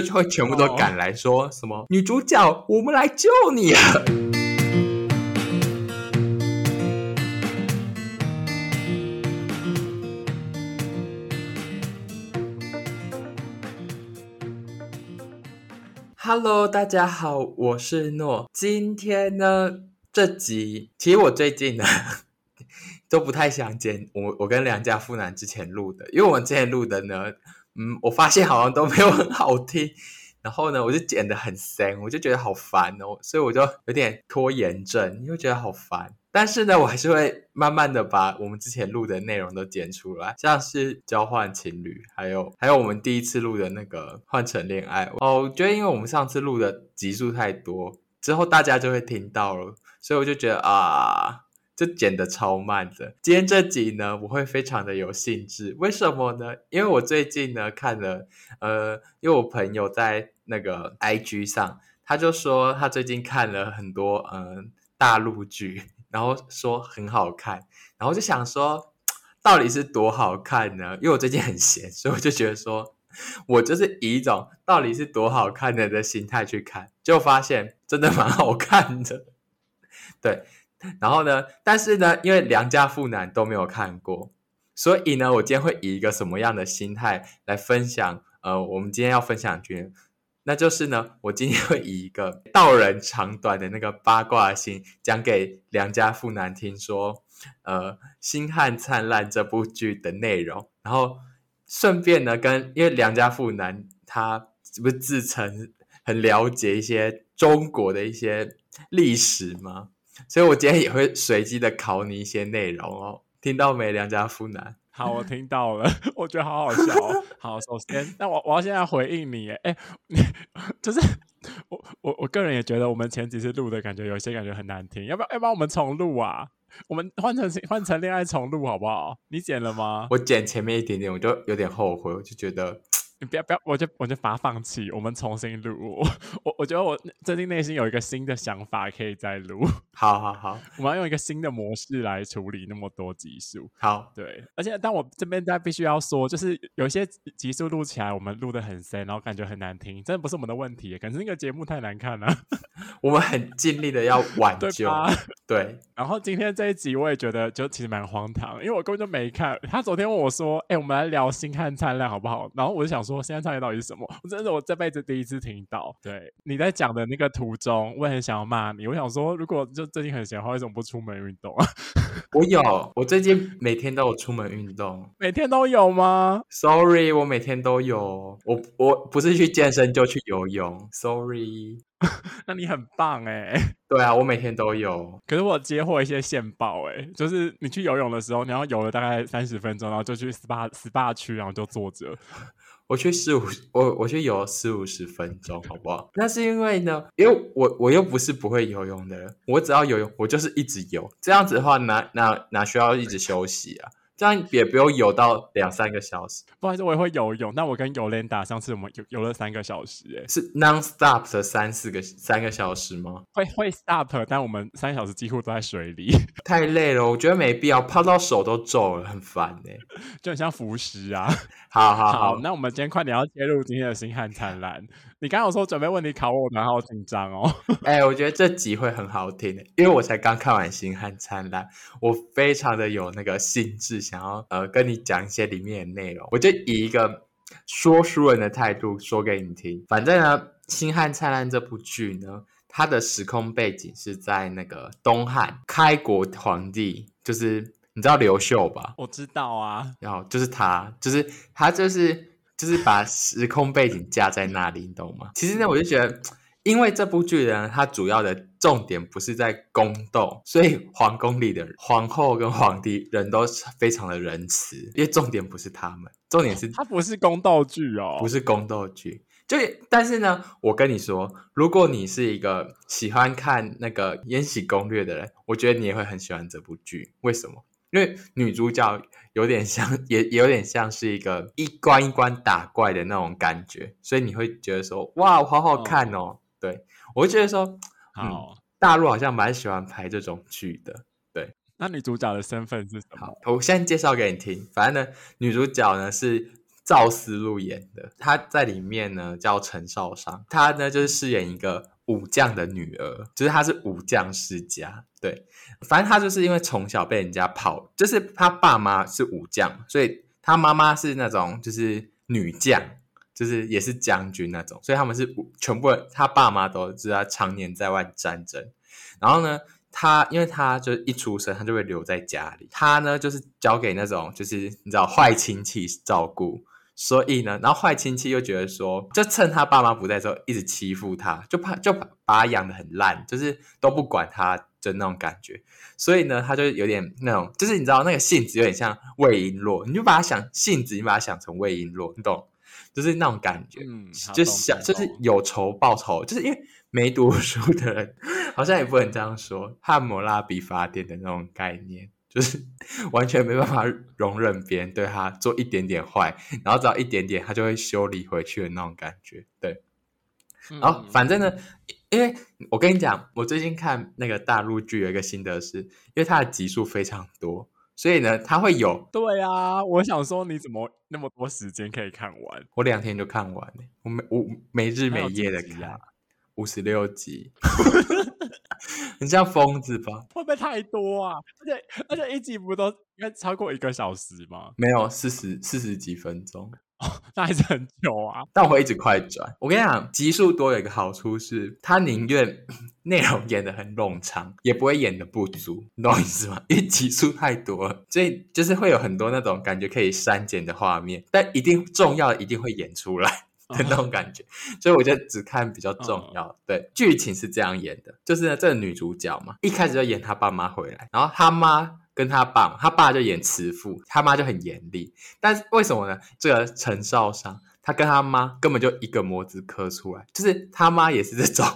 就会全部都赶来说什么、哦、女主角，我们来救你了。Hello，大家好，我是诺。今天呢，这集其实我最近呢 都不太想剪我我跟良家富男之前录的，因为我们之前录的呢。嗯，我发现好像都没有很好听，然后呢，我就剪得很深，我就觉得好烦哦，所以我就有点拖延症，因为觉得好烦。但是呢，我还是会慢慢的把我们之前录的内容都剪出来，像是交换情侣，还有还有我们第一次录的那个换乘恋爱。哦，我觉得因为我们上次录的集数太多，之后大家就会听到了，所以我就觉得啊。就剪得超慢的。今天这集呢，我会非常的有兴致。为什么呢？因为我最近呢看了，呃，因为我朋友在那个 IG 上，他就说他最近看了很多嗯、大陆剧，然后说很好看，然后就想说到底是多好看呢？因为我最近很闲，所以我就觉得说我就是以一种到底是多好看的的心态去看，就发现真的蛮好看的，对。然后呢，但是呢，因为良家妇男都没有看过，所以呢，我今天会以一个什么样的心态来分享？呃，我们今天要分享的剧，那就是呢，我今天会以一个道人长短的那个八卦心讲给良家妇男听，说，呃，《星汉灿烂》这部剧的内容，然后顺便呢，跟因为良家妇男他不是自称很了解一些中国的一些历史吗？所以，我今天也会随机的考你一些内容哦。听到没，良家富男？好，我听到了，我觉得好好笑哦。好，首先，那我我要现在回应你，哎，就是我我我个人也觉得我们前几次录的感觉有些感觉很难听，要不要要不要我们重录啊？我们换成换成恋爱重录好不好？你剪了吗？我剪前面一点点，我就有点后悔，我就觉得。你不要不要，我就我就把它放弃，我们重新录。我我觉得我最近内心有一个新的想法，可以再录。好好好，我们要用一个新的模式来处理那么多集数。好，对。而且，但我这边在必须要说，就是有些集数录起来，我们录的很深，然后感觉很难听，真的不是我们的问题，可能是那个节目太难看了。我们很尽力的要挽救。对。然后今天这一集，我也觉得就其实蛮荒唐，因为我根本就没看。他昨天问我说：“哎、欸，我们来聊《星汉灿烂》好不好？”然后我就想说。说现在唱的到底是什么？我真的是我这辈子第一次听到。对，你在讲的那个途中，我也很想要骂你。我想说，如果就最近很闲的话，为什么不出门运动啊？我有，我最近每天都有出门运动。每天都有吗？Sorry，我每天都有。我我不是去健身就去游泳。Sorry，那你很棒哎。对啊，我每天都有。可是我接获一些线报哎，就是你去游泳的时候，你要游了大概三十分钟，然后就去 SPA SPA 区，然后就坐着。我去四五，我我去游四五十分钟，好不好？那是因为呢，因为我我又不是不会游泳的人，我只要游泳，我就是一直游。这样子的话，哪哪哪需要一直休息啊？这样也不用游到两三个小时。不好意思，我也会游泳。那我跟尤莲达上次我们游游了三个小时，哎，是 non stop 的三四个三个小时吗？会会 stop，但我们三小时几乎都在水里，太累了。我觉得没必要，泡到手都皱了，很烦哎，就很像浮尸啊。好好好，好，那我们今天快点要切入今天的星汉灿烂。你刚刚有说准备问你考我，蛮好紧张哦。哎、欸，我觉得这集会很好听，因为我才刚看完《星汉灿烂》，我非常的有那个兴致，想要呃跟你讲一些里面的内容。我就以一个说书人的态度说给你听。反正呢，《星汉灿烂》这部剧呢，它的时空背景是在那个东汉开国皇帝，就是你知道刘秀吧？我知道啊，然后就是他，就是他，就是。就是把时空背景架在那里，你懂吗？其实呢，我就觉得，因为这部剧呢，它主要的重点不是在宫斗，所以皇宫里的皇后跟皇帝人都非常的仁慈，因为重点不是他们，重点是它不是宫斗剧哦，不是宫斗剧。就但是呢，我跟你说，如果你是一个喜欢看那个《延禧攻略》的人，我觉得你也会很喜欢这部剧。为什么？因为女主角有点像，也也有点像是一个一关一关打怪的那种感觉，所以你会觉得说，哇，好好看哦。哦对，我会觉得说，好、嗯，大陆好像蛮喜欢拍这种剧的。对，那女主角的身份是什么？好，我现在介绍给你听。反正呢，女主角呢是赵思路演的，他在里面呢叫陈少商，他呢就是饰演一个武将的女儿，就是他是武将世家，对，反正他就是因为从小被人家跑，就是他爸妈是武将，所以他妈妈是那种就是女将，就是也是将军那种，所以他们是全部他爸妈都知道常年在外战争，然后呢。他因为他就一出生，他就会留在家里。他呢，就是交给那种就是你知道坏亲戚照顾，所以呢，然后坏亲戚又觉得说，就趁他爸妈不在的时候，一直欺负他，就怕就把他养的很烂，就是都不管他，就那种感觉。所以呢，他就有点那种，就是你知道那个性子有点像魏璎珞，你就把他想性子，你把他想成魏璎珞，你懂？就是那种感觉，嗯，就想就是有仇报仇，就是因为。没读书的人好像也不能这样说，汉谟拉比法典的那种概念，就是 完全没办法容忍别人对他做一点点坏，然后只要一点点，他就会修理回去的那种感觉。对，然后反正呢，因为我跟你讲，我最近看那个大陆剧有一个心得是，因为它的集数非常多，所以呢，它会有。对啊，我想说你怎么那么多时间可以看完？我两天就看完了，我没我没日没夜的看。五十六集，很像疯子吧？会不会太多啊？而且而且一集不都应该超过一个小时吗？没有，四十四十几分钟，哦，那还是很久啊。但我会一直快转。我跟你讲，集数多有一个好处是，他宁愿 内容演的很冗长，也不会演的不足，你懂我意思吗？因为集数太多了，所以就是会有很多那种感觉可以删减的画面，但一定重要的一定会演出来。的那种感觉，所以我就只看比较重要。Uh -huh. 对，剧情是这样演的，就是呢，这个女主角嘛，一开始就演她爸妈回来，然后她妈跟她爸，她爸就演慈父，她妈就很严厉。但是为什么呢？这个陈少商，他跟他妈根本就一个模子刻出来，就是他妈也是这种，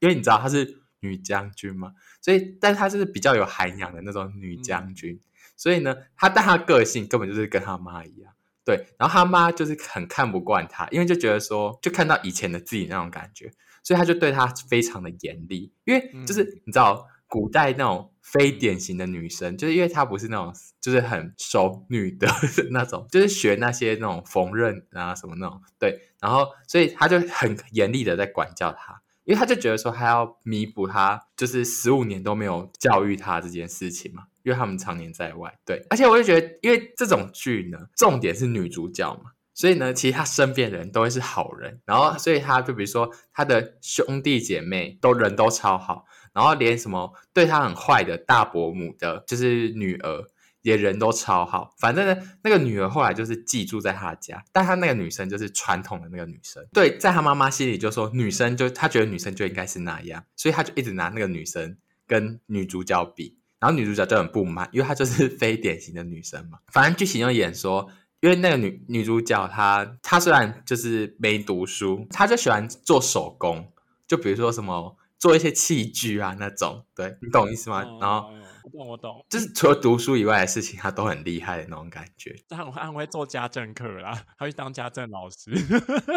因为你知道她是女将军嘛，所以，但是她就是比较有涵养的那种女将军，嗯、所以呢，她但她个性根本就是跟她妈一样。对，然后他妈就是很看不惯他，因为就觉得说，就看到以前的自己那种感觉，所以他就对他非常的严厉。因为就是你知道，古代那种非典型的女生，就是因为她不是那种就是很熟女的 那种，就是学那些那种缝纫啊什么那种。对，然后所以他就很严厉的在管教她。因为他就觉得说，他要弥补他就是十五年都没有教育他这件事情嘛，因为他们常年在外，对。而且我就觉得，因为这种剧呢，重点是女主角嘛，所以呢，其实他身边的人都会是好人，然后所以他就比如说他的兄弟姐妹都人都超好，然后连什么对他很坏的大伯母的，就是女儿。也人都超好，反正呢，那个女儿后来就是寄住在他家，但他那个女生就是传统的那个女生，对，在他妈妈心里就说女生就他觉得女生就应该是那样，所以他就一直拿那个女生跟女主角比，然后女主角就很不满，因为她就是 非典型的女生嘛。反正剧情就演说，因为那个女女主角她她虽然就是没读书，她就喜欢做手工，就比如说什么做一些器具啊那种，对，你懂意思吗？然后。我懂，我懂，就是除了读书以外的事情，他都很厉害的那种感觉。他很会，很会做家政课啦，他去当家政老师。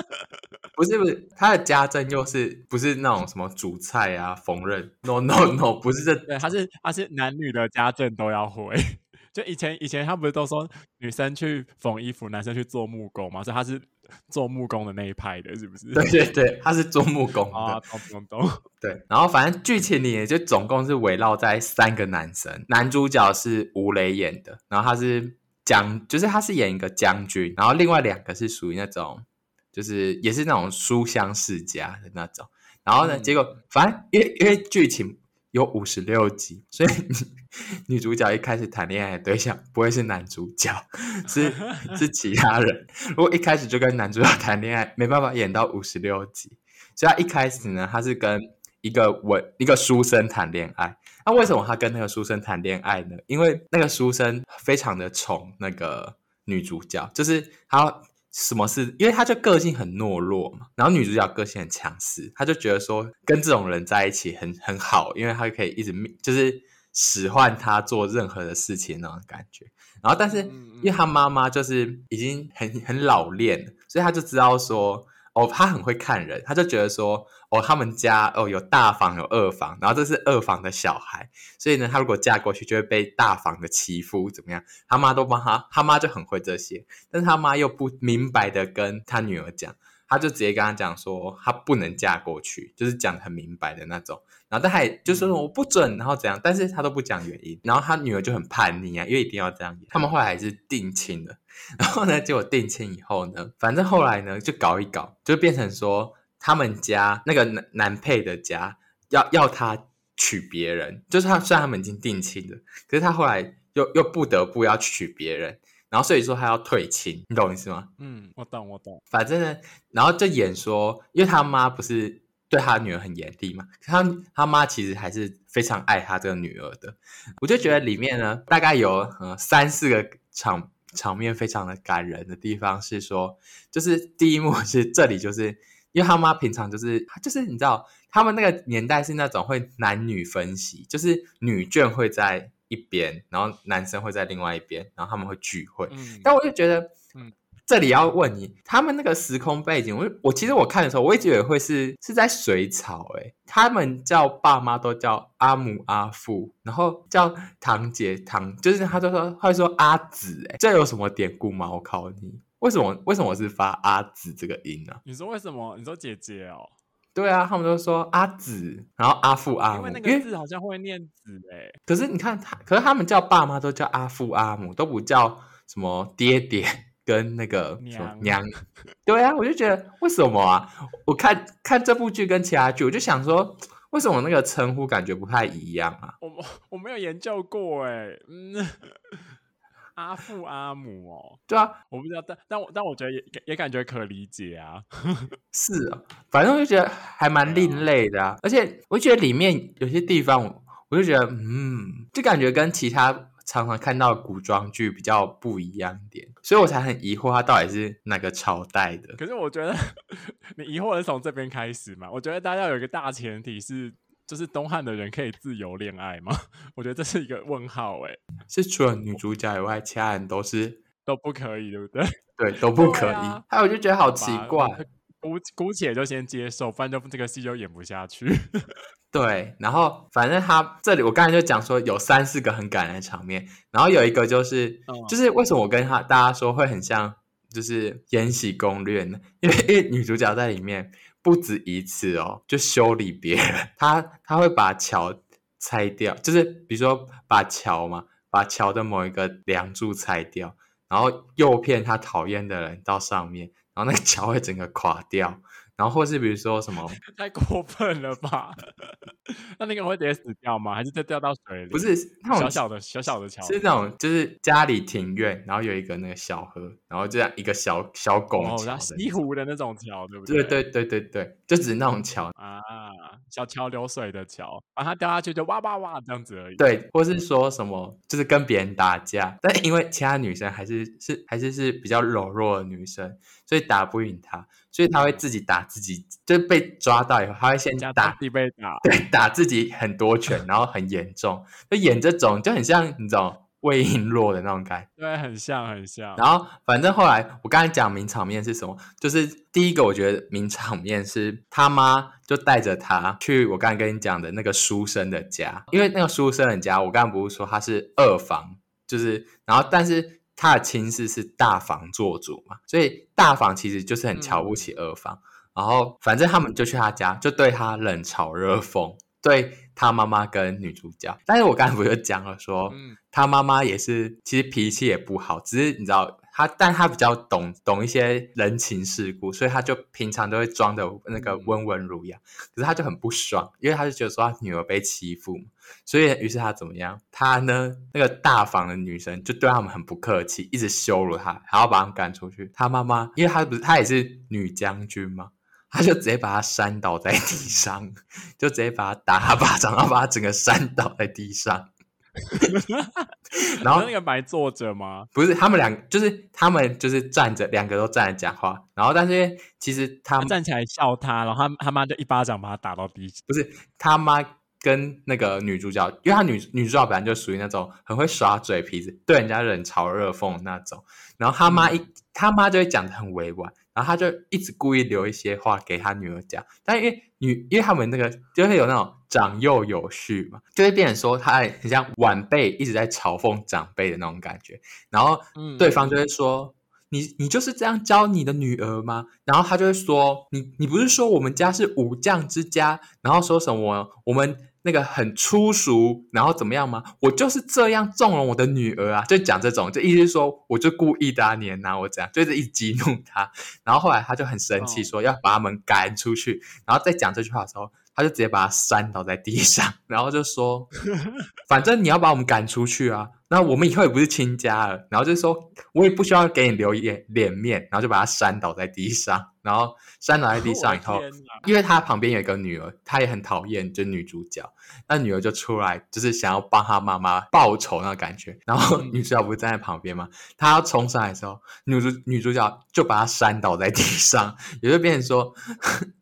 不是不是，他的家政又是不是那种什么煮菜啊、缝纫？No No No，不是这，对，他是他是男女的家政都要会。就以前以前他不是都说女生去缝衣服，男生去做木工嘛？所以他是。做木工的那一派的，是不是？对对对，他是做木工的。啊，懂懂懂。对，然后反正剧情里也就总共是围绕在三个男生，男主角是吴磊演的，然后他是将，就是他是演一个将军，然后另外两个是属于那种，就是也是那种书香世家的那种。然后呢，嗯、结果反正因为因为剧情有五十六集，所以。女主角一开始谈恋爱的对象不会是男主角，是 是其他人。如果一开始就跟男主角谈恋爱，没办法演到五十六集。所以他一开始呢，他是跟一个文一个书生谈恋爱。那为什么他跟那个书生谈恋爱呢？因为那个书生非常的宠那个女主角，就是他什么事，因为他就个性很懦弱嘛。然后女主角个性很强势，他就觉得说跟这种人在一起很很好，因为他可以一直就是。使唤他做任何的事情那种感觉，然后但是因为他妈妈就是已经很很老练了，所以他就知道说，哦，他很会看人，他就觉得说，哦，他们家哦有大房有二房，然后这是二房的小孩，所以呢，他如果嫁过去就会被大房的欺负，怎么样？他妈都帮他，他妈就很会这些，但是他妈又不明白的跟他女儿讲。他就直接跟他讲说，他不能嫁过去，就是讲很明白的那种。然后他还就说我不准，然后怎样，但是他都不讲原因。然后他女儿就很叛逆啊，因为一定要这样。他们后来还是定亲了。然后呢，结果定亲以后呢，反正后来呢就搞一搞，就变成说他们家那个男男配的家要要他娶别人，就是他虽然他们已经定亲了，可是他后来又又不得不要娶别人。然后所以说他要退亲，你懂我意思吗？嗯，我懂，我懂。反正呢，然后就演说，因为他妈不是对他女儿很严厉嘛，他他妈其实还是非常爱他这个女儿的。我就觉得里面呢，大概有呃三四个场场面非常的感人的地方是说，就是第一幕是这里，就是因为他妈平常就是就是你知道，他们那个年代是那种会男女分析，就是女眷会在。一边，然后男生会在另外一边，然后他们会聚会。嗯、但我就觉得，嗯，这里要问你，他们那个时空背景，我我其实我看的时候，我一直以为会是是在水草，诶，他们叫爸妈都叫阿母阿父，然后叫堂姐堂，就是他就说会说阿紫，诶，这有什么典故吗？我考你，为什么为什么我是发阿紫这个音呢、啊？你说为什么？你说姐姐哦。对啊，他们都说阿紫，然后阿父阿母，因为那个字好像会念子哎。可是你看他，可是他们叫爸妈都叫阿父阿母，都不叫什么爹爹跟那个娘娘。对啊，我就觉得为什么啊？我看看这部剧跟其他剧，我就想说，为什么那个称呼感觉不太一样啊？我我没有研究过哎，嗯。阿父阿母哦，对啊，我不知道，但但我但我觉得也也感觉可理解啊。是啊，反正我就觉得还蛮另类的啊，而且我觉得里面有些地方，我就觉得嗯，就感觉跟其他常常看到古装剧比较不一样一点，所以我才很疑惑它到底是哪个朝代的。可是我觉得 你疑惑是从这边开始嘛？我觉得大家有一个大前提是。就是东汉的人可以自由恋爱吗？我觉得这是一个问号哎。是除了女主角以外，其他人都是都不可以，对不对？对，都不可以。还有、啊，我就觉得好奇怪，姑姑且就先接受，不然就这个戏就演不下去。对，然后反正他这里，我刚才就讲说有三四个很感人的场面，然后有一个就是，嗯、就是为什么我跟他大家说会很像，就是《延禧攻略》呢？因为因为女主角在里面。不止一次哦，就修理别人，她她会把桥拆掉，就是比如说把桥嘛，把桥的某一个梁柱拆掉，然后诱骗他讨厌的人到上面，然后那个桥会整个垮掉。然后或是比如说什么，太过分了吧？那那个人会直接死掉吗？还是再掉到水里？不是，那种小小的小小的桥，是那种就是家里庭院，然后有一个那个小河，然后这样一个小小拱桥，西湖的那种桥，对不对？对对对对对，就只是那种桥啊，小桥流水的桥，把它掉下去就哇哇哇这样子而已。对，或是说什么，就是跟别人打架，但因为其他女生还是是还是是比较柔弱的女生，所以打不赢她。所以他会自己打自己，就是被抓到以后，他会先打，自己被打，对，打自己很多拳，然后很严重，就演这种就很像你知道魏璎珞的那种感觉，对，很像很像。然后反正后来我刚才讲名场面是什么，就是第一个我觉得名场面是他妈就带着他去我刚才跟你讲的那个书生的家，因为那个书生的家，我刚才不是说他是二房，就是然后但是。他的亲事是大房做主嘛，所以大房其实就是很瞧不起二房。嗯、然后反正他们就去他家，就对他冷嘲热讽，对他妈妈跟女主角。但是我刚才不就讲了说，嗯、他妈妈也是其实脾气也不好，只是你知道。他，但他比较懂懂一些人情世故，所以他就平常都会装的那个温文儒雅。可是他就很不爽，因为他就觉得说他女儿被欺负，所以于是他怎么样？他呢，那个大房的女生就对他们很不客气，一直羞辱他，还要把他们赶出去。他妈妈，因为他不是他也是女将军嘛，他就直接把他扇倒在地上，就直接把他打他巴掌，然后把他整个扇倒在地上。然后那个白坐着吗？不是，他们两就是他们就是站着，两个都站着讲话。然后但是其实他，他站起来笑他，然后他他妈就一巴掌把他打到地上。不是他妈跟那个女主角，因为她女女主角本来就属于那种很会耍嘴皮子，对人家冷嘲热讽的那种。然后他妈一，他妈就会讲的很委婉，然后他就一直故意留一些话给他女儿讲。但因为女，因为他们那个就会有那种长幼有序嘛，就会变成说他很像晚辈一直在嘲讽长辈的那种感觉。然后对方就会说。你你就是这样教你的女儿吗？然后他就会说，你你不是说我们家是武将之家，然后说什么我们那个很粗俗，然后怎么样吗？我就是这样纵容我的女儿啊，就讲这种，就意思是说我就故意的啊，你拿我这样，就是一直激怒他。然后后来他就很生气，说要把他们赶出去。然后在讲这句话的时候。他就直接把他扇倒在地上，然后就说：“反正你要把我们赶出去啊，那我们以后也不是亲家了。”然后就说：“我也不需要给你留脸脸面。”然后就把他扇倒在地上。然后扇倒在地上以后，因为他旁边有一个女儿，他也很讨厌，就女主角。那女儿就出来，就是想要帮他妈妈报仇那个感觉。然后女主角不是站在旁边吗？她要冲上来的时候，女主女主角就把他扇倒在地上，也就变成说，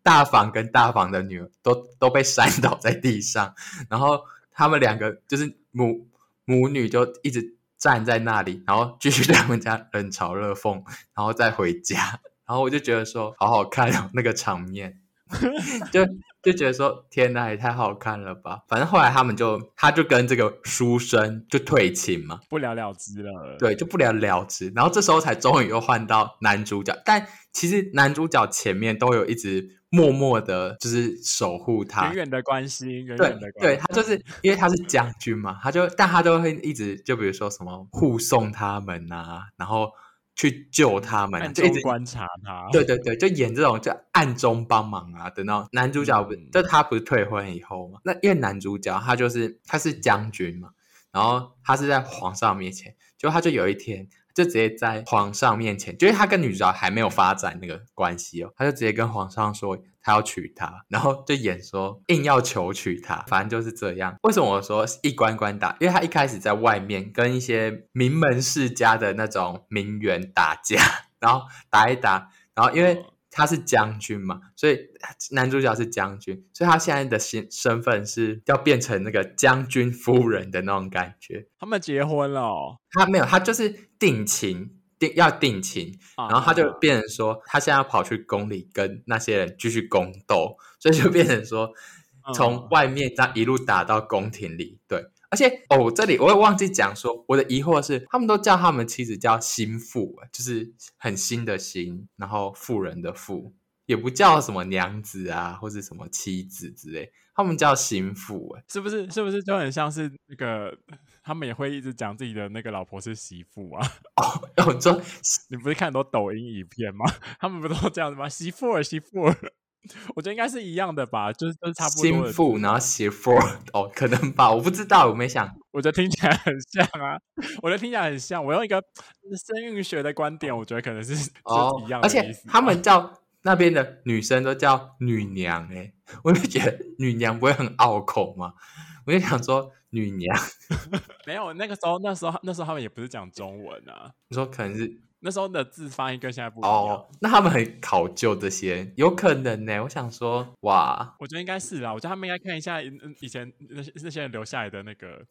大房跟大房的女儿都都被扇倒在地上。然后他们两个就是母母女就一直站在那里，然后继续对他们家冷嘲热讽，然后再回家。然后我就觉得说，好好看哦，那个场面，就就觉得说，天哪，也太好看了吧！反正后来他们就，他就跟这个书生就退亲嘛，不了了之了。对，就不了了之。然后这时候才终于又换到男主角，但其实男主角前面都有一直默默的，就是守护他，远远的关心，远远的关心。对，对，他就是因为他是将军嘛，他就但他都会一直就比如说什么护送他们啊，然后。去救他们，暗中观察他，对对对，就演这种就暗中帮忙啊的那种男主角不是，就他不是退婚以后嘛？那因为男主角他就是他是将军嘛，然后他是在皇上面前，就他就有一天。就直接在皇上面前，就是他跟女主角还没有发展那个关系哦，他就直接跟皇上说他要娶她，然后就演说硬要求娶她，反正就是这样。为什么我说一关关打？因为他一开始在外面跟一些名门世家的那种名媛打架，然后打一打，然后因为。他是将军嘛，所以男主角是将军，所以他现在的身身份是要变成那个将军夫人的那种感觉。他们结婚了哦？他没有，他就是定情，定要定情，然后他就变成说，他现在要跑去宫里跟那些人继续宫斗，所以就变成说，从外面这样一路打到宫廷里，对。而且哦，这里我也忘记讲说，我的疑惑是，他们都叫他们妻子叫心腹，就是很新的新，然后妇人的妇，也不叫什么娘子啊，或者什么妻子之类，他们叫心腹，哎，是不是？是不是就很像是那个，他们也会一直讲自己的那个老婆是媳妇啊？哦，我说你不是看很多抖音影片吗？他们不都这样子吗？媳妇儿，媳妇儿。我觉得应该是一样的吧，就是都是差不多。心腹，然后媳妇哦，可能吧，我不知道，我没想。我觉得听起来很像啊，我觉得听起来很像。我用一个生育学的观点，我觉得可能是哦是一样的。而且他们叫那边的女生都叫女娘，欸，诶我就觉得女娘不会很拗口吗？我就想说女娘 没有，那个时候那时候那时候他们也不是讲中文啊，你说可能是。那时候的字发音跟现在不一样。哦，那他们很考究这些，有可能呢。我想说，哇，我觉得应该是啦。我觉得他们应该看一下以前那些那些人留下来的那个。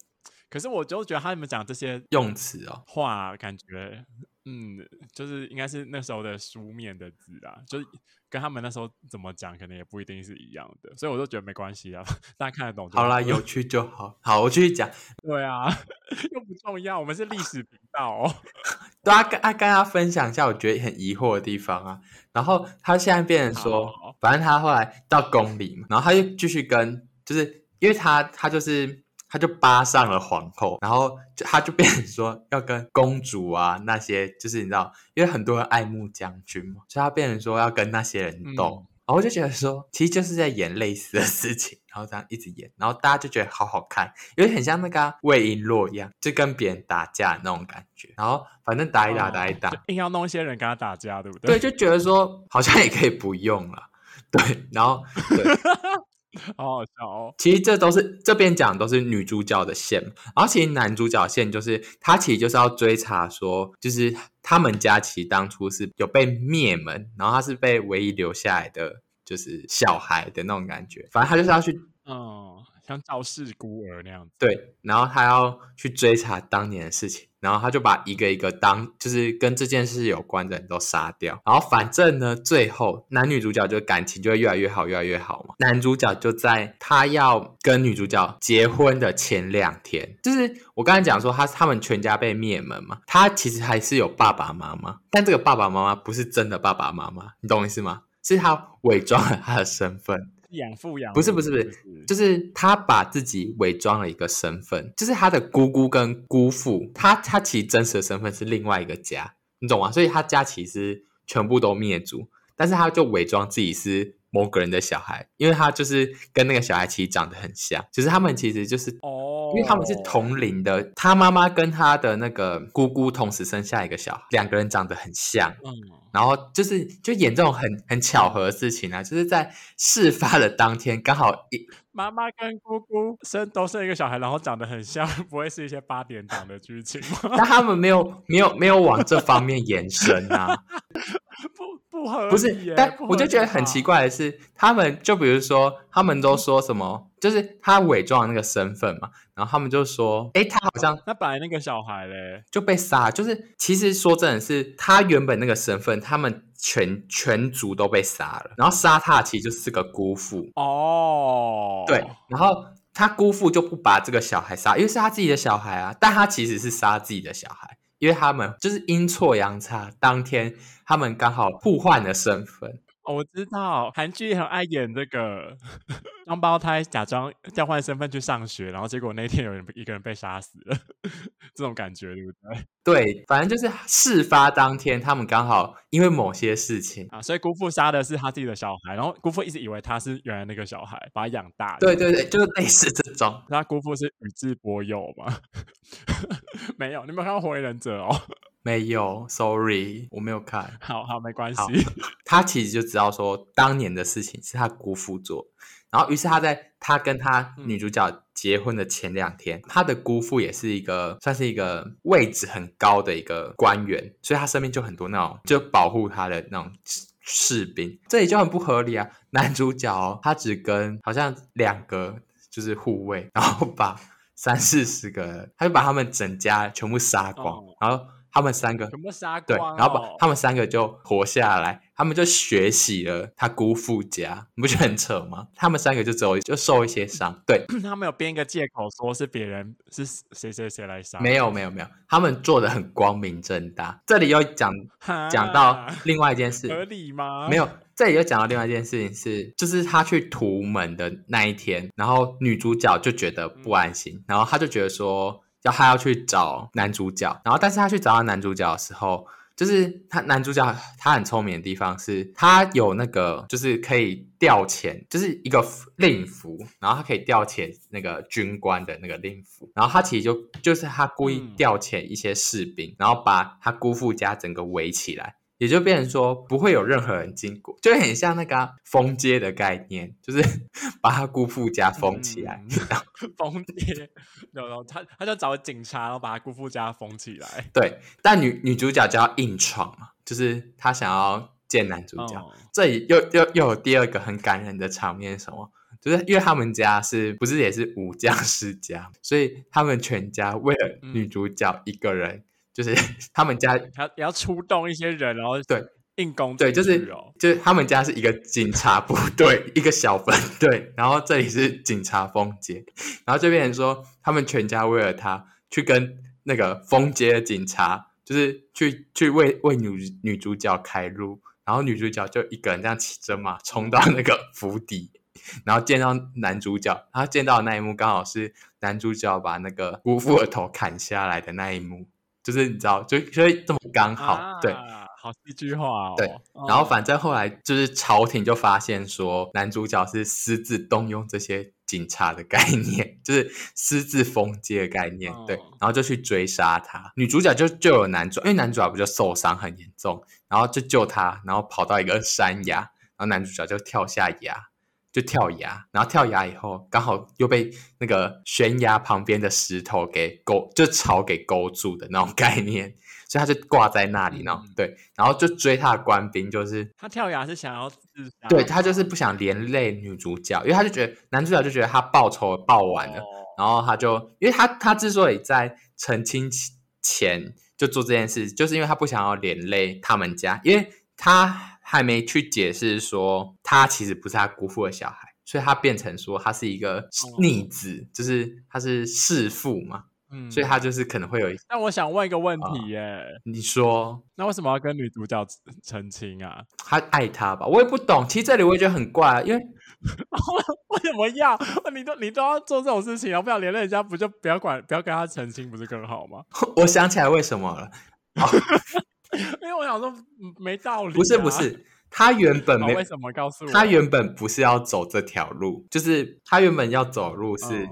可是我就觉得他们讲这些用词哦，话感觉，嗯，就是应该是那时候的书面的字啊，就是。跟他们那时候怎么讲，可能也不一定是一样的，所以我就觉得没关系啊，大家看得懂就好。好啦，有趣就好。好，我继续讲。对啊，又不重要，我们是历史频道哦。对啊，跟啊跟大家分享一下，我觉得很疑惑的地方啊。然后他现在变成说，反正他后来到宫里嘛，然后他就继续跟，就是因为他他就是。他就扒上了皇后，然后就他就变成说要跟公主啊那些，就是你知道，因为很多人爱慕将军嘛，所以他变成说要跟那些人斗。嗯、然后我就觉得说，其实就是在演类似的事情，然后这样一直演，然后大家就觉得好好看，有点很像那个魏璎珞一样，就跟别人打架那种感觉。然后反正打一打，打一打，硬要弄一些人跟他打架，对不对？对，就觉得说好像也可以不用了。对，然后。对好好笑哦！其实这都是这边讲的都是女主角的线，然后其实男主角线就是他其实就是要追查说，就是他们家其实当初是有被灭门，然后他是被唯一留下来的，就是小孩的那种感觉。反正他就是要去，嗯，像肇事孤儿那样子。对，然后他要去追查当年的事情。然后他就把一个一个当就是跟这件事有关的人都杀掉，然后反正呢，最后男女主角就感情就会越来越好，越来越好嘛。男主角就在他要跟女主角结婚的前两天，就是我刚才讲说他他们全家被灭门嘛，他其实还是有爸爸妈妈，但这个爸爸妈妈不是真的爸爸妈妈，你懂我意思吗？是他伪装了他的身份。养父养父不是不是不是，就是他把自己伪装了一个身份，就是他的姑姑跟姑父，他他其实真实的身份是另外一个家，你懂吗？所以他家其实全部都灭族，但是他就伪装自己是某个人的小孩，因为他就是跟那个小孩其实长得很像，就是他们其实就是哦，因为他们是同龄的，他妈妈跟他的那个姑姑同时生下一个小孩，两个人长得很像，嗯。然后就是就演这种很很巧合的事情啊，就是在事发的当天刚好一妈妈跟姑姑生都生一个小孩，然后长得很像，不会是一些八点档的剧情吗？但他们没有没有没有往这方面延伸啊，不不合理，不是，但我就觉得很奇怪的是，他们就比如说他们都说什么？就是他伪装的那个身份嘛，然后他们就说，哎，他好像那本来那个小孩嘞就被杀，就是其实说真的是他原本那个身份，他们全全族都被杀了，然后杀他其实就是个姑父哦，对，然后他姑父就不把这个小孩杀，因为是他自己的小孩啊，但他其实是杀自己的小孩，因为他们就是阴错阳差，当天他们刚好互换了身份。哦，我知道韩剧很爱演这个双胞胎假装调换身份去上学，然后结果那天有人一个人被杀死了，这种感觉对不对？对，反正就是事发当天，他们刚好因为某些事情啊，所以姑父杀的是他自己的小孩，然后姑父一直以为他是原来那个小孩，把他养大。对对对，就是类似这种。他姑父是宇智波鼬吗？没有，你没有看到《火影忍者》哦？没有，sorry，我没有看。好好，没关系。他其实就知道说，当年的事情是他姑父做，然后于是他在他跟他女主角结婚的前两天，嗯、他的姑父也是一个算是一个位置很高的一个官员，所以他身边就很多那种就保护他的那种士兵，这里就很不合理啊。男主角、哦、他只跟好像两个就是护卫，然后把三四十个人，他就把他们整家全部杀光，哦、然后。他们三个全部杀光，对，然后把他们三个就活下来，他们就学习了他姑父家，你不觉得很扯吗？他们三个就只有就受一些伤，对，他们有编一个借口说是别人是谁谁谁来杀，没有没有没有，他们做的很光明正大。这里又讲讲到另外一件事，合理吗？没有，这里又讲到另外一件事情是，就是他去屠门的那一天，然后女主角就觉得不安心，嗯、然后他就觉得说。然后他要去找男主角，然后但是他去找到男主角的时候，就是他男主角他很聪明的地方是，他有那个就是可以调遣，就是一个令符，然后他可以调遣那个军官的那个令符，然后他其实就就是他故意调遣一些士兵，然后把他姑父家整个围起来。也就变成说不会有任何人经过，就很像那个封街的概念，就是 把他姑父家封起来，嗯、封街，然后他他就找警察，然后把他姑父家封起来。对，但女女主角就要硬闯嘛，就是她想要见男主角。哦、这里又又又有第二个很感人的场面，什么？就是因为他们家是不是也是武将世家，所以他们全家为了女主角一个人。嗯就是 他们家，他也要出动一些人，然后对硬攻对，就是就是他们家是一个警察部队，一个小分队，然后这里是警察封街，然后这边人说他们全家为了他去跟那个封街的警察，就是去去为为女女主角开路，然后女主角就一个人这样骑着马冲到那个府邸，然后见到男主角，他见到的那一幕刚好是男主角把那个姑父的头砍下来的那一幕。就是你知道，就所以这么刚好，啊、对，好戏剧化哦。对，然后反正后来就是朝廷就发现说，男主角是私自动用这些警察的概念，就是私自封街的概念，哦、对，然后就去追杀他。女主角就救了男主，因为男主角不就受伤很严重，然后就救他，然后跑到一个山崖，然后男主角就跳下崖。就跳崖，然后跳崖以后，刚好又被那个悬崖旁边的石头给勾，就草给勾住的那种概念，所以他就挂在那里，然后、嗯、对，然后就追他的官兵，就是他跳崖是想要自杀，对他就是不想连累女主角，因为他就觉得男主角就觉得他报仇报完了，哦、然后他就因为他他之所以在成亲前就做这件事，就是因为他不想要连累他们家，因为他还没去解释说他其实不是他姑父的小孩。所以他变成说他是一个逆子，哦、就是他是弑父嘛，嗯，所以他就是可能会有一。那我想问一个问题耶，呃、你说，那为什么要跟女主角澄清啊？他爱她吧？我也不懂。其实这里我也觉得很怪、啊，因为为什么要你都你都要做这种事情，然后不想连累人家，不就不要管，不要跟他澄清，不是更好吗？我想起来为什么了，因为我想说没道理、啊。不是不是。他原本没为什么告诉我？他原本不是要走这条路，就是他原本要走路是，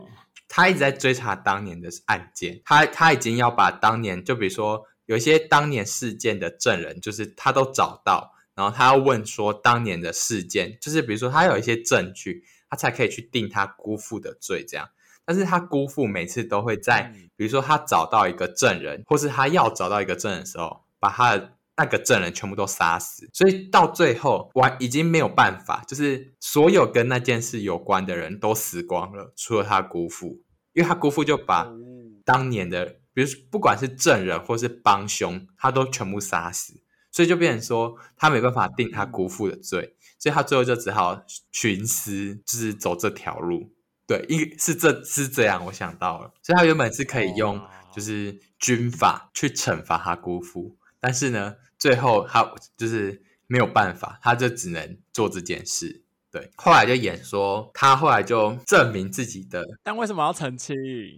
他一直在追查当年的案件，他他已经要把当年就比如说有一些当年事件的证人，就是他都找到，然后他要问说当年的事件，就是比如说他有一些证据，他才可以去定他姑父的罪这样。但是他姑父每次都会在，比如说他找到一个证人，或是他要找到一个证人的时候，把他的。那个证人全部都杀死，所以到最后完已经没有办法，就是所有跟那件事有关的人都死光了，除了他姑父，因为他姑父就把当年的，比如不管是证人或是帮凶，他都全部杀死，所以就变成说他没办法定他姑父的罪，所以他最后就只好徇私，就是走这条路。对，一是这是这样，我想到了，所以他原本是可以用就是军法去惩罚他姑父。但是呢，最后他就是没有办法，他就只能做这件事。对，后来就演说，他后来就证明自己的。但为什么要澄清？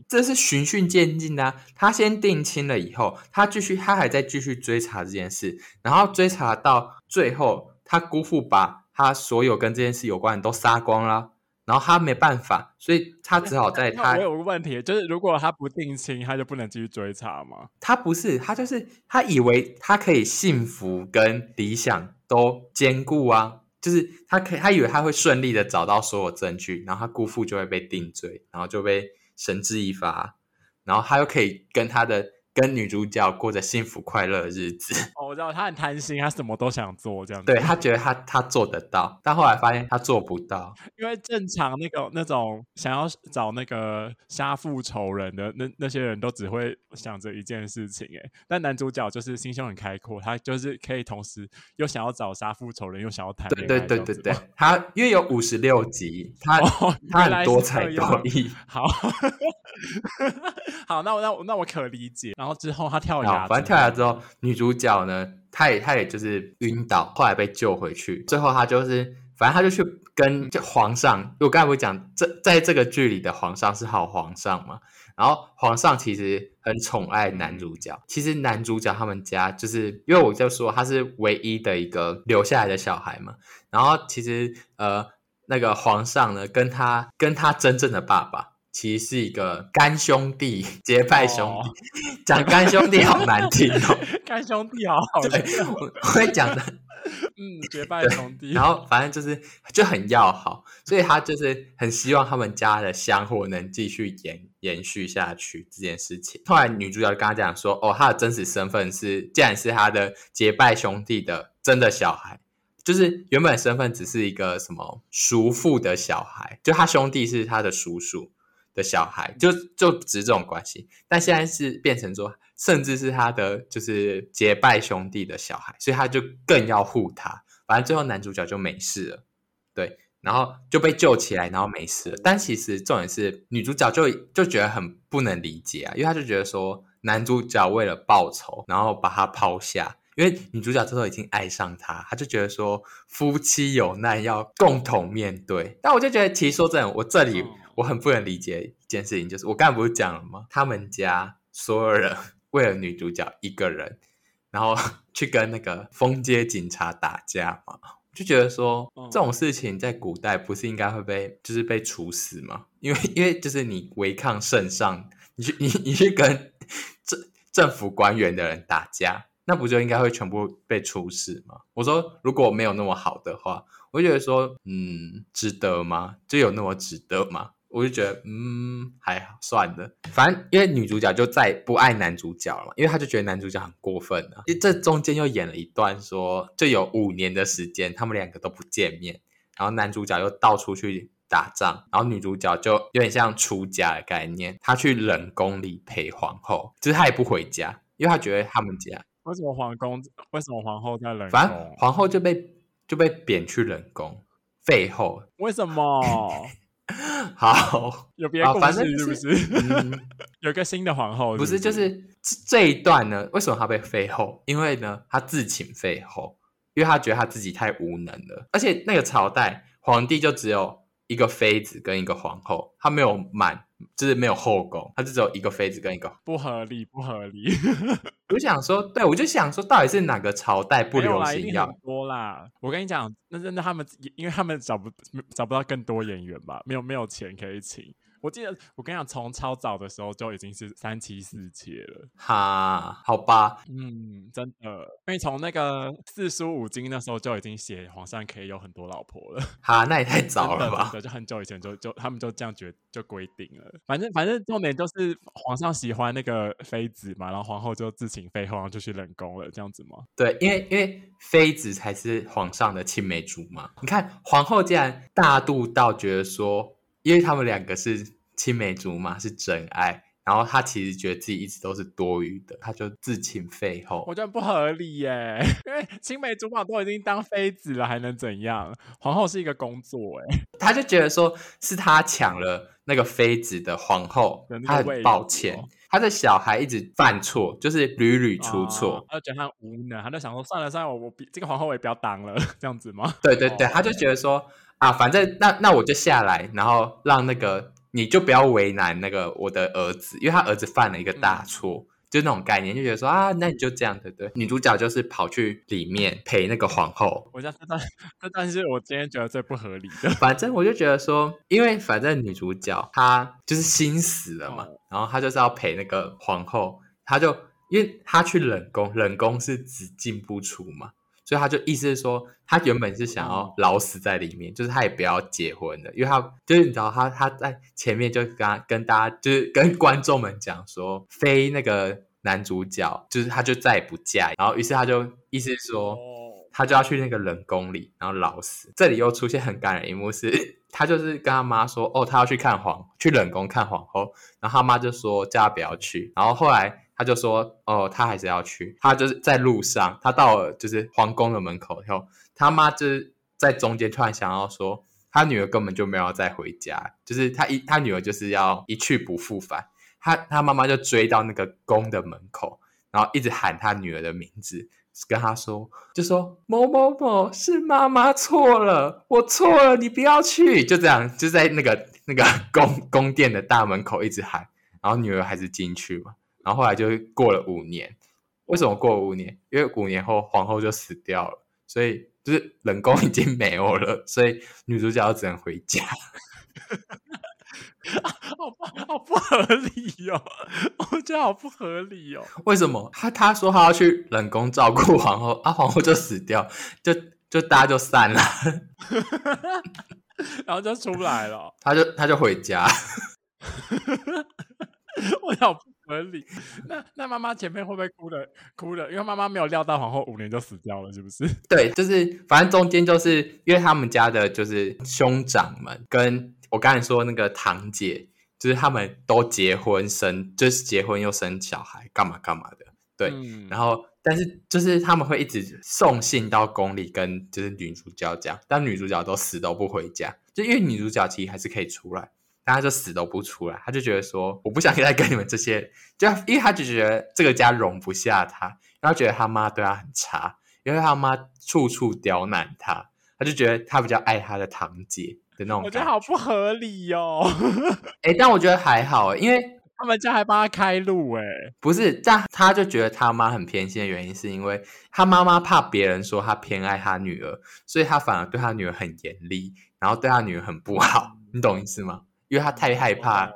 这是循序渐进的啊。他先定亲了以后，他继续，他还在继续追查这件事，然后追查到最后，他姑父把他所有跟这件事有关的都杀光了。然后他没办法，所以他只好在他。我有个问题，就是如果他不定亲，他就不能继续追查吗？他不是，他就是他以为他可以幸福跟理想都兼顾啊，就是他可以，他以为他会顺利的找到所有证据，然后他姑父就会被定罪，然后就被绳之以法，然后他又可以跟他的。跟女主角过着幸福快乐的日子。哦，我知道他很贪心，他什么都想做这样子。对，他觉得他他做得到，但后来发现他做不到。因为正常那个那种想要找那个杀父仇人的那那些人都只会想着一件事情，哎，但男主角就是心胸很开阔，他就是可以同时又想要找杀父仇人，又想要谈恋爱。对对对对对，他因为有五十六集，他、哦、他很多才多艺。好，好，那我那我那我可理解。然后之后他跳崖，反正跳崖之后，女主角呢，她也她也就是晕倒，后来被救回去。最后她就是，反正她就去跟就皇上，我刚才不是讲这在这个剧里的皇上是好皇上嘛？然后皇上其实很宠爱男主角。其实男主角他们家就是因为我就说他是唯一的一个留下来的小孩嘛。然后其实呃那个皇上呢，跟他跟他真正的爸爸。其实是一个干兄弟，结拜兄弟，讲干、哦、兄弟好难听哦。干兄弟好好听，我我会讲的，嗯，结拜兄弟。然后反正就是就很要好，所以他就是很希望他们家的香火能继续延延续下去这件事情。后来女主角就跟他讲说，哦，他的真实身份是，既然是他的结拜兄弟的真的小孩。就是原本身份只是一个什么叔父的小孩，就他兄弟是他的叔叔。的小孩就就只这种关系，但现在是变成说，甚至是他的就是结拜兄弟的小孩，所以他就更要护他。反正最后男主角就没事了，对，然后就被救起来，然后没事了。但其实重点是女主角就就觉得很不能理解啊，因为他就觉得说男主角为了报仇，然后把他抛下，因为女主角这时候已经爱上他，他就觉得说夫妻有难要共同面对。但我就觉得，其实说真的，我这里。我很不能理解一件事情，就是我刚才不是讲了吗？他们家所有人为了女主角一个人，然后 去跟那个封街警察打架嘛，就觉得说这种事情在古代不是应该会被就是被处死吗？因为因为就是你违抗圣上，你去你你去跟政政府官员的人打架，那不就应该会全部被处死吗？我说如果没有那么好的话，我觉得说嗯，值得吗？就有那么值得吗？我就觉得，嗯，还好，算了。反正因为女主角就再不爱男主角了嘛，因为她就觉得男主角很过分了。这中间又演了一段说，就有五年的时间，他们两个都不见面，然后男主角又到处去打仗，然后女主角就有点像出家的概念，她去冷宫里陪皇后，就是她也不回家，因为她觉得他们家为什么皇宫为什么皇后在冷宫？反正皇后就被就被贬去冷宫，废后。为什么？好，有别的故事是不是？是嗯、有个新的皇后是不是，不是？就是这一段呢？为什么她被废后？因为呢，她自请废后，因为她觉得她自己太无能了，而且那个朝代皇帝就只有一个妃子跟一个皇后，他没有满，就是没有后宫，他就只有一个妃子跟一个，不合理，不合理。我想说，对，我就想说，到底是哪个朝代不流行要多啦？我跟你讲，那真的他们，因为他们找不找不到更多演员吧，没有没有钱可以请。我记得我跟你讲，从超早的时候就已经是三妻四妾了。哈，好吧，嗯，真的，因为从那个四书五经那时候就已经写皇上可以有很多老婆了。哈，那也太早了吧？对，就很久以前就就他们就这样决就规定了。反正反正重点就是皇上喜欢那个妃子嘛，然后皇后就自请妃后，然后就去冷宫了，这样子吗？对，因为因为妃子才是皇上的青梅竹马。你看皇后竟然大度到觉得说。因为他们两个是青梅竹马，是真爱，然后他其实觉得自己一直都是多余的，他就自请废后。我觉得不合理耶，因为青梅竹马都已经当妃子了，还能怎样？皇后是一个工作，哎，他就觉得说是他抢了那个妃子的皇后，他很抱歉。他的小孩一直犯错，就是屡屡出错，他就觉得他无能，他就想说算了算了，我我这个皇后我也不要当了，这样子吗？对对对，他就觉得说。啊，反正那那我就下来，然后让那个你就不要为难那个我的儿子，因为他儿子犯了一个大错，嗯、就那种概念，就觉得说啊，那你就这样对对。女主角就是跑去里面陪那个皇后。我想这段，这段是我今天觉得最不合理的。反正我就觉得说，因为反正女主角她就是心死了嘛，哦、然后她就是要陪那个皇后，她就因为她去冷宫，冷宫是只进不出嘛。所以他就意思是说，他原本是想要老死在里面，就是他也不要结婚的，因为他就是你知道他他在前面就跟他跟大家就是跟观众们讲说，非那个男主角就是他就再也不嫁，然后于是他就意思是说，他就要去那个冷宫里，然后老死。这里又出现很感人一幕是，他就是跟他妈说，哦，他要去看皇去冷宫看皇后，然后他妈就说叫他不要去，然后后来。他就说：“哦，他还是要去。他就是在路上，他到了就是皇宫的门口以后，他妈就是在中间突然想要说，他女儿根本就没有再回家，就是他一他女儿就是要一去不复返。他他妈妈就追到那个宫的门口，然后一直喊他女儿的名字，跟他说，就说某某某是妈妈错了，我错了，你不要去。就这样，就在那个那个 宫宫殿的大门口一直喊，然后女儿还是进去嘛。”然后后来就过了五年，为什么过五年？因为五年后皇后就死掉了，所以就是冷宫已经没有了，所以女主角只能回家。好不好不合理哦，我觉得好不合理哦。为什么？他他说他要去冷宫照顾皇后，啊，皇后就死掉，就就大家就散了，然后就出来了，他就他就回家。我要。合理，那那妈妈前面会不会哭的哭的？因为妈妈没有料到皇后五年就死掉了，是不是？对，就是反正中间就是因为他们家的就是兄长们，跟我刚才说那个堂姐，就是他们都结婚生，就是结婚又生小孩，干嘛干嘛的。对，嗯、然后但是就是他们会一直送信到宫里，跟就是女主角讲，但女主角都死都不回家，就因为女主角其实还是可以出来。但他就死都不出来，他就觉得说，我不想再跟你们这些，就因为他就觉得这个家容不下他，然后觉得他妈对他很差，因为他妈处处刁难他，他就觉得他比较爱他的堂姐的那种。我觉得好不合理哦。哎、欸，但我觉得还好，因为 他们家还帮他开路，哎，不是，但他就觉得他妈很偏心的原因，是因为他妈妈怕别人说他偏爱他女儿，所以他反而对他女儿很严厉，然后对他女儿很不好，你懂意思吗？因为他太害怕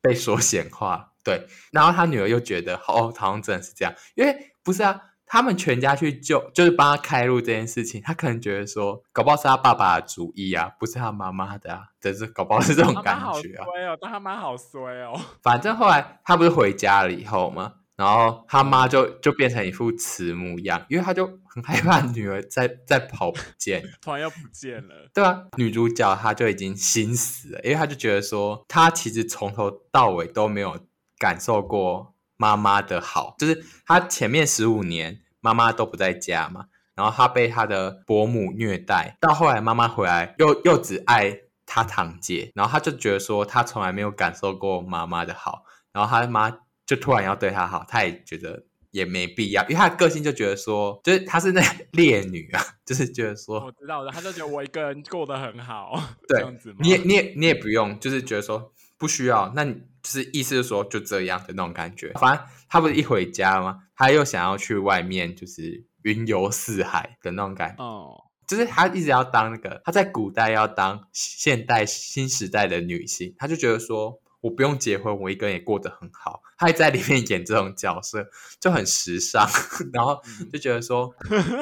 被说闲话，对，然后他女儿又觉得哦，好像真的是这样，因为不是啊，他们全家去救，就是帮他开路这件事情，他可能觉得说，搞不好是他爸爸的主意啊，不是他妈妈的啊，但是搞不好是这种感觉啊。衰哦，但他妈好衰哦。反正后来他不是回家了以后嘛，然后他妈就就变成一副慈母样，因为他就很害怕女儿再再跑不见，突然又不见了。对啊，女主角她就已经心死了，因为她就觉得说，她其实从头到尾都没有感受过。妈妈的好，就是她前面十五年妈妈都不在家嘛，然后她被她的伯母虐待，到后来妈妈回来又又只爱她堂姐，然后她就觉得说她从来没有感受过妈妈的好，然后他妈就突然要对她好，她也觉得也没必要，因为她的个性就觉得说，就是她是那 烈女啊，就是觉得说，我知道的，她就觉得我一个人过得很好，对，这样子？你也你也你也不用，就是觉得说。不需要，那你就是意思是说就这样的那种感觉。反正她不是一回家吗？她又想要去外面，就是云游四海的那种感觉。哦，就是她一直要当那个，她在古代要当现代新时代的女性，她就觉得说我不用结婚，我一个人也过得很好。他还在里面演这种角色，就很时尚，然后就觉得说，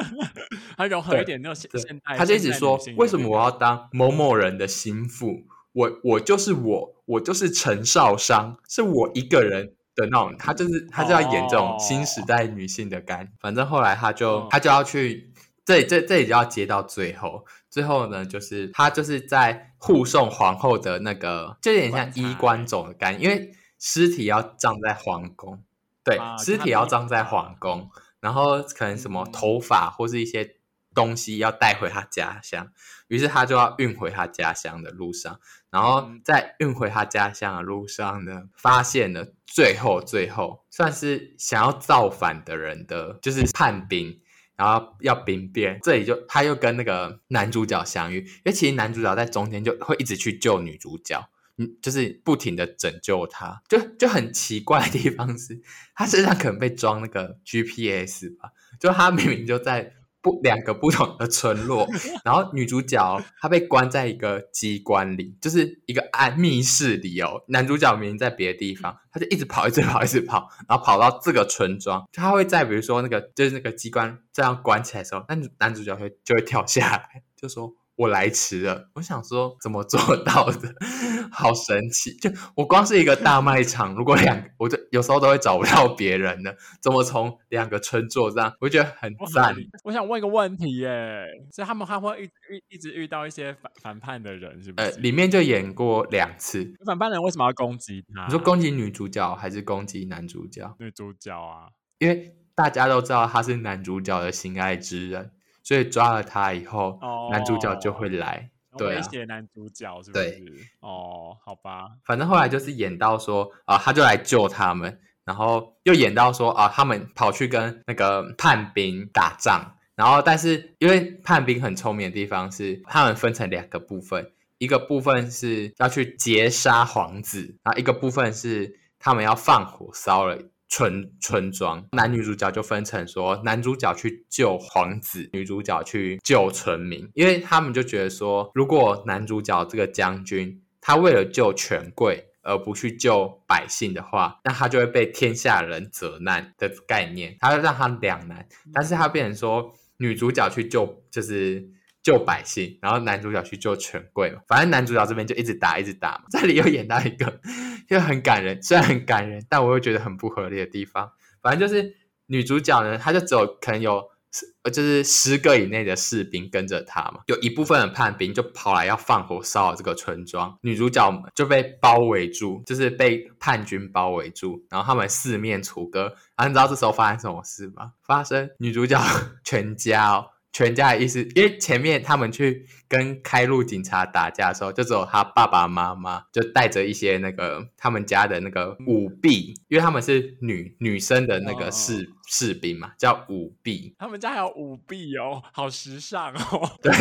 他融合一点那种现现代，他就一直说，为什么我要当某某人的心腹？我我就是我，我就是陈少商，是我一个人的那种。他就是他就要演这种新时代女性的感。反正后来他就他就要去，这这这里就要接到最后。最后呢，就是他就是在护送皇后的那个，就有点像衣冠冢的感觉，因为尸体要葬在皇宫，对，尸体要葬在皇宫，然后可能什么头发或是一些。东西要带回他家乡，于是他就要运回他家乡的路上，然后在运回他家乡的路上呢，发现了最后最后算是想要造反的人的就是叛兵，然后要兵变，这里就他又跟那个男主角相遇，因为其实男主角在中间就会一直去救女主角，嗯，就是不停的拯救她，就就很奇怪的地方是，他身上可能被装那个 GPS 吧，就他明明就在。不，两个不同的村落，然后女主角她被关在一个机关里，就是一个暗密室里哦。男主角明明在别的地方，他就一直跑，一直跑，一直跑，然后跑到这个村庄，他会在比如说那个就是那个机关这样关起来的时候，那男主角会就会跳下来，就说。我来迟了，我想说怎么做到的，好神奇！就我光是一个大卖场，如果两，我就有时候都会找不到别人的，怎么从两个村做这样，我觉得很赞。我想问一个问题耶，所以他们还会一一直遇到一些反反叛的人，是不是？呃，里面就演过两次。反叛人为什么要攻击他？你说攻击女主角还是攻击男主角？女主角啊，因为大家都知道他是男主角的心爱之人。所以抓了他以后，哦、男主角就会来，对、啊，威胁男主角是不是？对，哦，好吧。反正后来就是演到说啊，他就来救他们，然后又演到说啊，他们跑去跟那个叛兵打仗，然后但是因为叛兵很聪明的地方是，他们分成两个部分，一个部分是要去劫杀皇子，然后一个部分是他们要放火烧了。村村庄，男女主角就分成说，男主角去救皇子，女主角去救村民，因为他们就觉得说，如果男主角这个将军他为了救权贵而不去救百姓的话，那他就会被天下人责难的概念，他就让他两难，但是他变成说，女主角去救就是。救百姓，然后男主角去救权贵嘛。反正男主角这边就一直打，一直打嘛。这里又演到一个，就很感人，虽然很感人，但我又觉得很不合理的地方。反正就是女主角呢，她就只有可能有十，就是十个以内的士兵跟着她嘛。有一部分的叛兵就跑来要放火烧了这个村庄，女主角就被包围住，就是被叛军包围住，然后他们四面楚歌。然后你知道这时候发生什么事吗？发生女主角全家哦。全家的意思，因为前面他们去跟开路警察打架的时候，就只有他爸爸妈妈就带着一些那个他们家的那个舞弊，因为他们是女女生的那个士、哦、士兵嘛，叫舞弊。他们家还有舞弊哦，好时尚哦。对，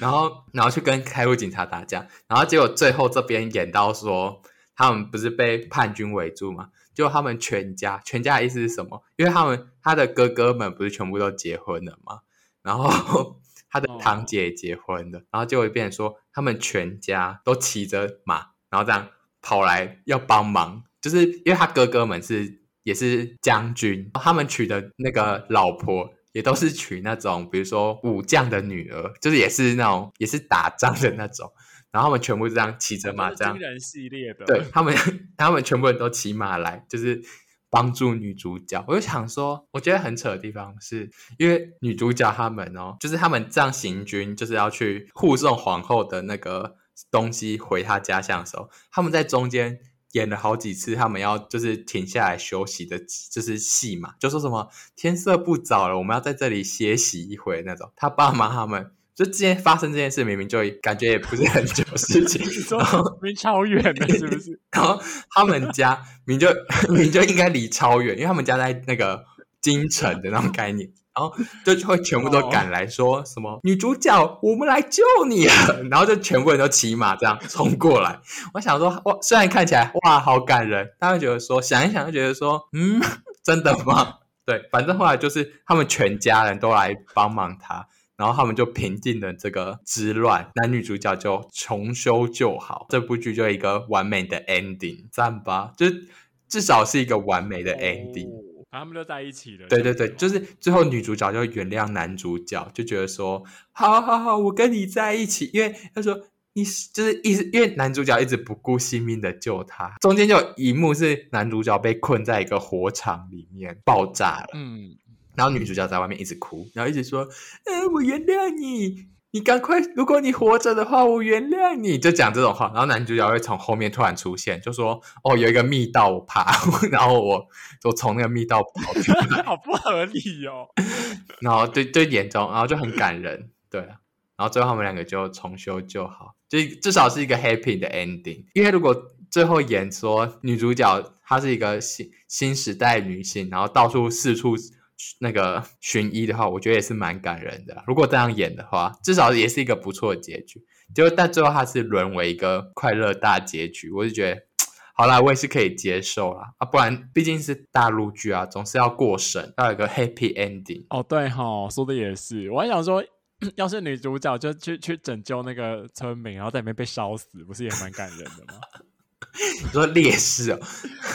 然后然后去跟开路警察打架，然后结果最后这边演到说，他们不是被叛军围住吗？就他们全家，全家的意思是什么？因为他们他的哥哥们不是全部都结婚了吗？然后 他的堂姐也结婚了，然后就会变成说他们全家都骑着马，然后这样跑来要帮忙，就是因为他哥哥们是也是将军，他们娶的那个老婆也都是娶那种，比如说武将的女儿，就是也是那种也是打仗的那种。然后他们全部这样骑着马，这样。军人系列的。对他们，他们全部人都骑马来，就是帮助女主角。我就想说，我觉得很扯的地方是，因为女主角他们哦，就是他们这样行军，就是要去护送皇后的那个东西回她家乡的时候，他们在中间演了好几次，他们要就是停下来休息的，就是戏嘛，就说什么天色不早了，我们要在这里歇息一会那种。他爸妈他们。就之前发生这件事，明明就感觉也不是很久事情，然后明超远的，是不是？然后他们家明就 明就应该离超远，因为他们家在那个京城的那种概念，然后就会全部都赶来说什么、哦、女主角，我们来救你啊！然后就全部人都骑马这样冲过来。我想说，哇，虽然看起来哇好感人，但会觉得说想一想就觉得说，嗯，真的吗？对，反正后来就是他们全家人都来帮忙他。然后他们就平定了这个之乱，男女主角就重修旧好，这部剧就一个完美的 ending，赞吧？就至少是一个完美的 ending，哦，他们就在一起了。对对对，就是最后女主角就原谅男主角，就觉得说，好好好，我跟你在一起，因为他说你就是一直，因为男主角一直不顾性命的救她，中间就有一幕是男主角被困在一个火场里面爆炸了，嗯。然后女主角在外面一直哭，然后一直说：“哎，我原谅你，你赶快，如果你活着的话，我原谅你。”就讲这种话。然后男主角会从后面突然出现，就说：“哦，有一个密道，我怕。”然后我就从那个密道跑出来，好不合理哦。然后对对，眼中，然后就很感人，对。然后最后他们两个就重修就好，就至少是一个 happy 的 ending。因为如果最后演说女主角她是一个新新时代女性，然后到处四处。那个寻医的话，我觉得也是蛮感人的。如果这样演的话，至少也是一个不错的结局。就但最后他是沦为一个快乐大结局，我就觉得好啦，我也是可以接受啦。啊，不然毕竟是大陆剧啊，总是要过审，要有一个 happy ending。哦，对哈，说的也是。我还想说，要是女主角就去去拯救那个村民，然后在里面被烧死，不是也蛮感人的吗？你说劣势哦，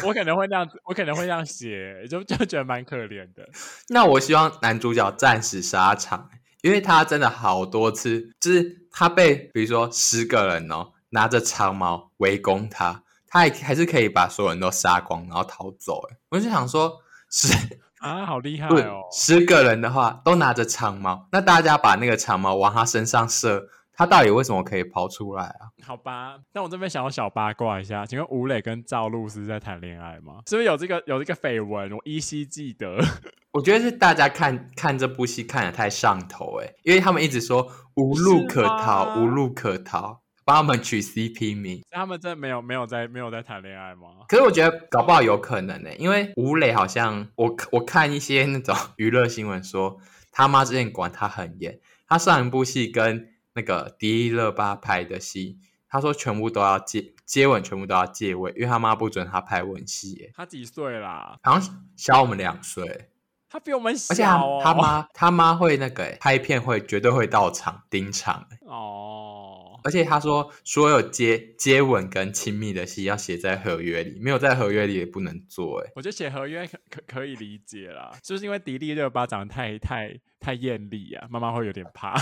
我可能会那样子，我可能会这样写，就就觉得蛮可怜的。那我希望男主角战死沙场，因为他真的好多次，就是他被比如说十个人哦拿着长矛围攻他，他还还是可以把所有人都杀光，然后逃走。哎，我就想说，十啊，好厉害哦！十个人的话都拿着长矛，那大家把那个长矛往他身上射。他到底为什么可以跑出来啊？好吧，那我这边想要小八卦一下，请问吴磊跟赵露思在谈恋爱吗？是不是有这个有这个绯闻？我依稀记得。我觉得是大家看看这部戏看的太上头诶，因为他们一直说无路可逃，无路可逃，帮他们取 CP 名。他们真的没有没有在没有在谈恋爱吗？可是我觉得搞不好有可能呢，因为吴磊好像我我看一些那种娱乐新闻说，他妈之前管他很严，他上一部戏跟。那个迪丽热巴拍的戏，他说全部都要接接吻，全部都要借位，因为他妈不准他拍吻戏。他几岁啦？好像小我们两岁。他比我们小，哦，而且他妈他妈会那个拍片会绝对会到场盯场。哦，而且他说所有接接吻跟亲密的戏要写在合约里，没有在合约里也不能做。哎，我觉得写合约可可可以理解啦，就是因为迪丽热巴长得太太太艳丽啊，妈妈会有点怕。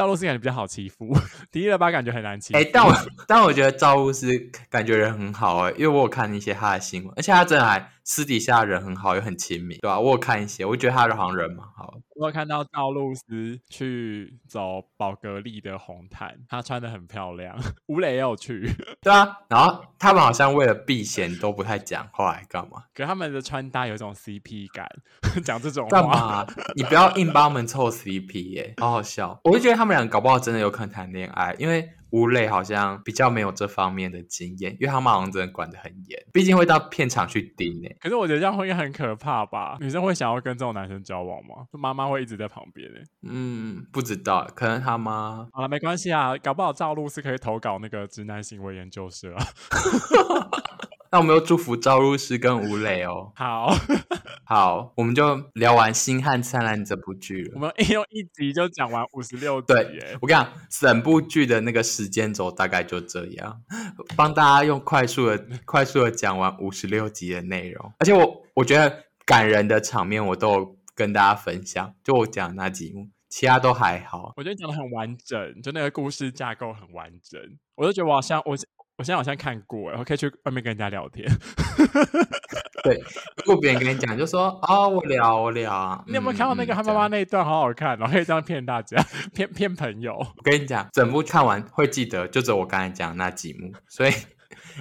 赵露思感觉比较好欺负，迪丽热巴感觉很难欺负。哎、但我但我觉得赵露思感觉人很好哎、因为我有看一些她的新闻，而且她真的还私底下人很好，又很亲民，对吧、啊？我有看一些，我觉得她好像人蛮好。我有看到赵露思去走宝格丽的红毯，她穿的很漂亮。吴磊也有去，对啊。然后他们好像为了避嫌都不太讲话，还干嘛？可是他们的穿搭有一种 CP 感，讲这种话干嘛？你不要硬帮他们凑 CP 耶、欸，好好笑。我就觉得他们俩搞不好真的有可能谈恋爱，因为。吴磊好像比较没有这方面的经验，因为他们好像真的管得很严，毕竟会到片场去盯诶。可是我觉得这样会很可怕吧？女生会想要跟这种男生交往吗？妈妈会一直在旁边诶。嗯，不知道，可能他妈。好了，没关系啊，搞不好赵露是可以投稿那个直男行为研究室啊。那我们又祝福赵露思跟吴磊哦。好 好，我们就聊完《星汉灿烂》这部剧了。我们用一集就讲完五十六集。对，我跟你讲，整部剧的那个时间轴大概就这样。帮大家用快速的、快速的讲完五十六集的内容，而且我我觉得感人的场面我都有跟大家分享，就我讲那几幕，其他都还好。我觉得讲的很完整，就那个故事架构很完整，我就觉得我好像我我现在好像看过，然后可以去外面跟人家聊天。对，如果别人跟你讲，就说哦，我聊我聊。你有没有看到那个他妈妈那一段，好好看，然后可以这样骗大家，骗骗朋友。我跟你讲，整部看完会记得，就只有我刚才讲的那几幕，所以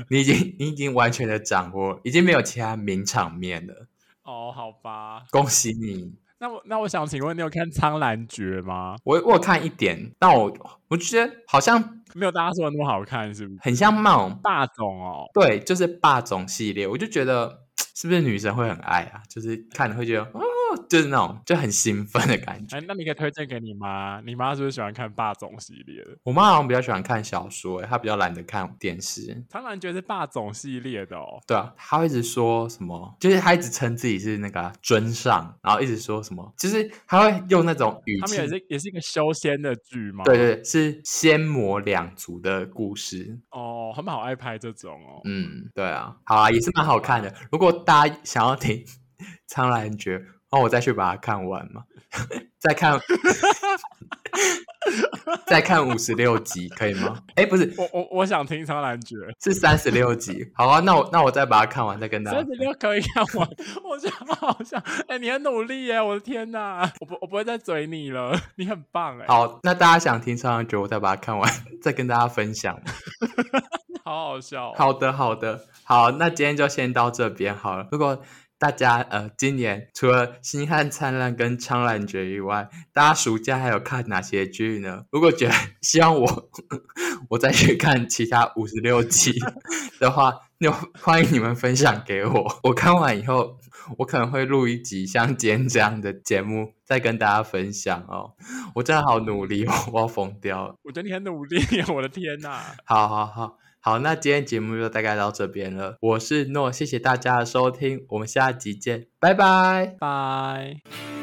你已经你已经完全的掌握，已经没有其他名场面了。哦，好吧，恭喜你。那我那我想请问，你有看《苍兰诀》吗？我我有看一点，但我我觉得好像没有大家说的那么好看，是不是？很像那种霸总哦，对，就是霸总系列，我就觉得。是不是女生会很爱啊？就是看了会觉得哦，就是那种就很兴奋的感觉。哎，那你可以推荐给你妈，你妈是不是喜欢看霸总系列的？我妈好像比较喜欢看小说，她比较懒得看电视。苍兰诀是霸总系列的哦。对啊，她会一直说什么，就是她一直称自己是那个尊上，然后一直说什么，就是她会用那种语气。他们也是也是一个修仙的剧吗？对对，是仙魔两族的故事。哦，他们好爱拍这种哦。嗯，对啊，好啊，也是蛮好看的。如果大家想要听 《苍兰诀》，那我再去把它看完嘛，再看，再看五十六集可以吗？哎，不是，我我我想听《苍兰诀》是三十六集。好啊，那我那我再把它看完，再跟大家。三十六可以看完，我觉得好像，哎，你很努力耶！我的天哪，我不我不会再嘴你了，你很棒哎。好，那大家想听《苍兰诀》，我再把它看完，再跟大家分享。好好笑哦。好的，好的。好，那今天就先到这边好了。如果大家呃今年除了《星汉灿烂》跟《苍兰诀》以外，大家暑假还有看哪些剧呢？如果觉得希望我 我再去看其他五十六集的话，就欢迎你们分享给我。我看完以后，我可能会录一集像今天这样的节目，再跟大家分享哦。我真的好努力哦，我要疯掉了。我觉得你很努力，我的天呐！好好好。好，那今天节目就大概到这边了。我是诺，谢谢大家的收听，我们下集见，拜拜，拜。